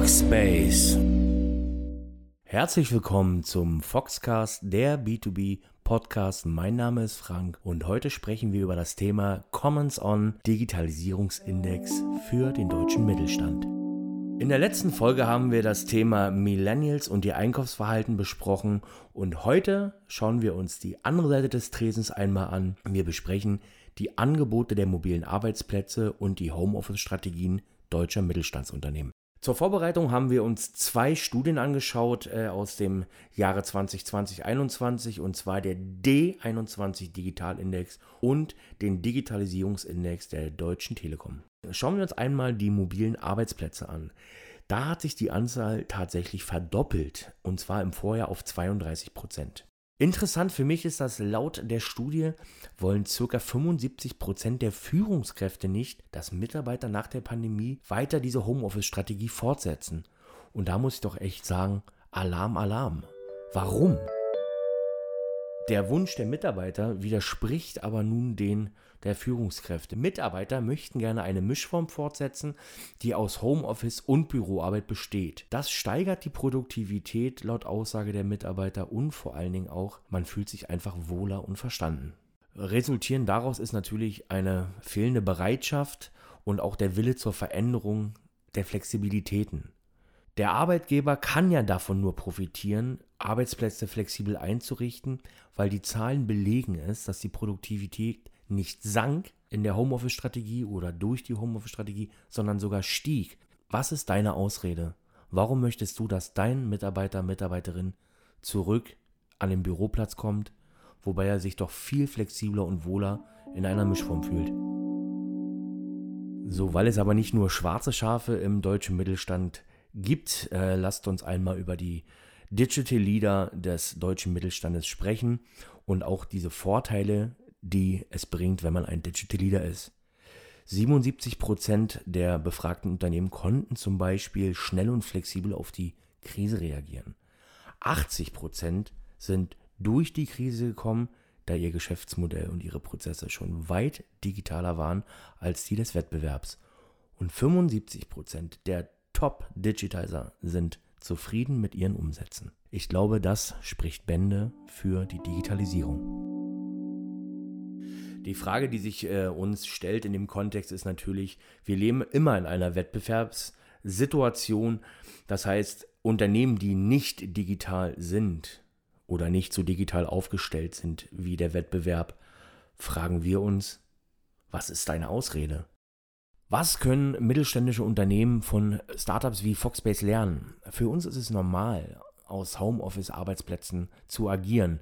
Foxbase. Herzlich willkommen zum Foxcast, der B2B Podcast. Mein Name ist Frank und heute sprechen wir über das Thema Commons On Digitalisierungsindex für den deutschen Mittelstand. In der letzten Folge haben wir das Thema Millennials und ihr Einkaufsverhalten besprochen und heute schauen wir uns die andere Seite des Tresens einmal an. Wir besprechen die Angebote der mobilen Arbeitsplätze und die Homeoffice-Strategien deutscher Mittelstandsunternehmen. Zur Vorbereitung haben wir uns zwei Studien angeschaut äh, aus dem Jahre 2020-21 und zwar der D21 Digitalindex und den Digitalisierungsindex der Deutschen Telekom. Schauen wir uns einmal die mobilen Arbeitsplätze an. Da hat sich die Anzahl tatsächlich verdoppelt und zwar im Vorjahr auf 32 Prozent. Interessant für mich ist, dass laut der Studie wollen ca. 75% der Führungskräfte nicht, dass Mitarbeiter nach der Pandemie weiter diese Homeoffice-Strategie fortsetzen. Und da muss ich doch echt sagen, Alarm, Alarm. Warum? Der Wunsch der Mitarbeiter widerspricht aber nun den der Führungskräfte. Mitarbeiter möchten gerne eine Mischform fortsetzen, die aus Homeoffice und Büroarbeit besteht. Das steigert die Produktivität laut Aussage der Mitarbeiter und vor allen Dingen auch, man fühlt sich einfach wohler und verstanden. Resultieren daraus ist natürlich eine fehlende Bereitschaft und auch der Wille zur Veränderung der Flexibilitäten. Der Arbeitgeber kann ja davon nur profitieren, Arbeitsplätze flexibel einzurichten, weil die Zahlen belegen es, dass die Produktivität nicht sank in der Homeoffice-Strategie oder durch die Homeoffice-Strategie, sondern sogar stieg. Was ist deine Ausrede? Warum möchtest du, dass dein Mitarbeiter, Mitarbeiterin zurück an den Büroplatz kommt, wobei er sich doch viel flexibler und wohler in einer Mischform fühlt? So, weil es aber nicht nur schwarze Schafe im deutschen Mittelstand gibt, äh, lasst uns einmal über die Digital Leader des deutschen Mittelstandes sprechen und auch diese Vorteile, die es bringt, wenn man ein Digital Leader ist. 77 Prozent der befragten Unternehmen konnten zum Beispiel schnell und flexibel auf die Krise reagieren. 80 Prozent sind durch die Krise gekommen, da ihr Geschäftsmodell und ihre Prozesse schon weit digitaler waren als die des Wettbewerbs. Und 75 Prozent der Top-Digitizer sind zufrieden mit ihren Umsätzen. Ich glaube, das spricht Bände für die Digitalisierung. Die Frage, die sich äh, uns stellt in dem Kontext, ist natürlich, wir leben immer in einer Wettbewerbssituation. Das heißt, Unternehmen, die nicht digital sind oder nicht so digital aufgestellt sind wie der Wettbewerb, fragen wir uns, was ist deine Ausrede? Was können mittelständische Unternehmen von Startups wie Foxbase lernen? Für uns ist es normal, aus Homeoffice-Arbeitsplätzen zu agieren.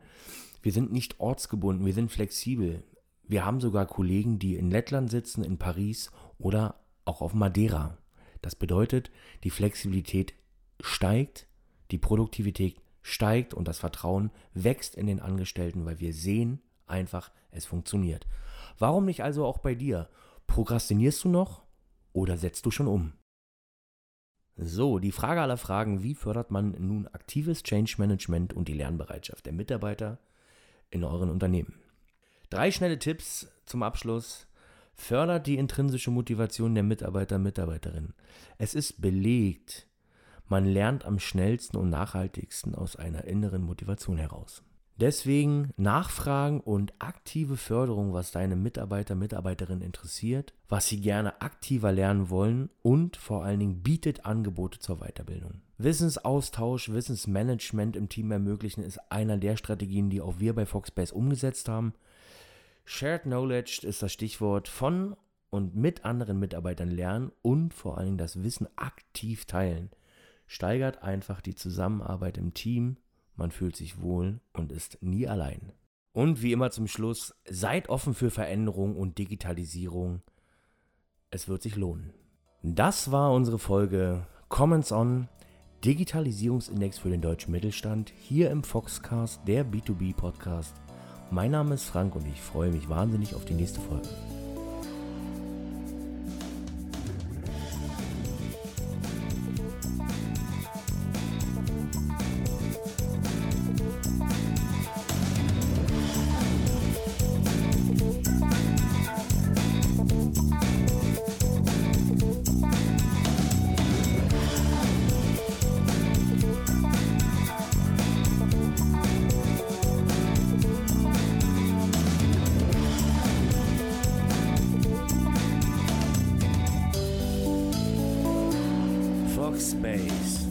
Wir sind nicht ortsgebunden, wir sind flexibel. Wir haben sogar Kollegen, die in Lettland sitzen, in Paris oder auch auf Madeira. Das bedeutet, die Flexibilität steigt, die Produktivität steigt und das Vertrauen wächst in den Angestellten, weil wir sehen einfach, es funktioniert. Warum nicht also auch bei dir? Prokrastinierst du noch oder setzt du schon um? So, die Frage aller Fragen, wie fördert man nun aktives Change Management und die Lernbereitschaft der Mitarbeiter in euren Unternehmen? Drei schnelle Tipps zum Abschluss. Fördert die intrinsische Motivation der Mitarbeiter, Mitarbeiterinnen. Es ist belegt, man lernt am schnellsten und nachhaltigsten aus einer inneren Motivation heraus. Deswegen Nachfragen und aktive Förderung, was deine Mitarbeiter, Mitarbeiterinnen interessiert, was sie gerne aktiver lernen wollen und vor allen Dingen bietet Angebote zur Weiterbildung. Wissensaustausch, Wissensmanagement im Team ermöglichen ist einer der Strategien, die auch wir bei Foxbase umgesetzt haben. Shared Knowledge ist das Stichwort von und mit anderen Mitarbeitern lernen und vor allen Dingen das Wissen aktiv teilen. Steigert einfach die Zusammenarbeit im Team, man fühlt sich wohl und ist nie allein. Und wie immer zum Schluss, seid offen für Veränderung und Digitalisierung. Es wird sich lohnen. Das war unsere Folge Comments on Digitalisierungsindex für den deutschen Mittelstand hier im Foxcast, der B2B Podcast mein Name ist Frank und ich freue mich wahnsinnig auf die nächste Folge. space.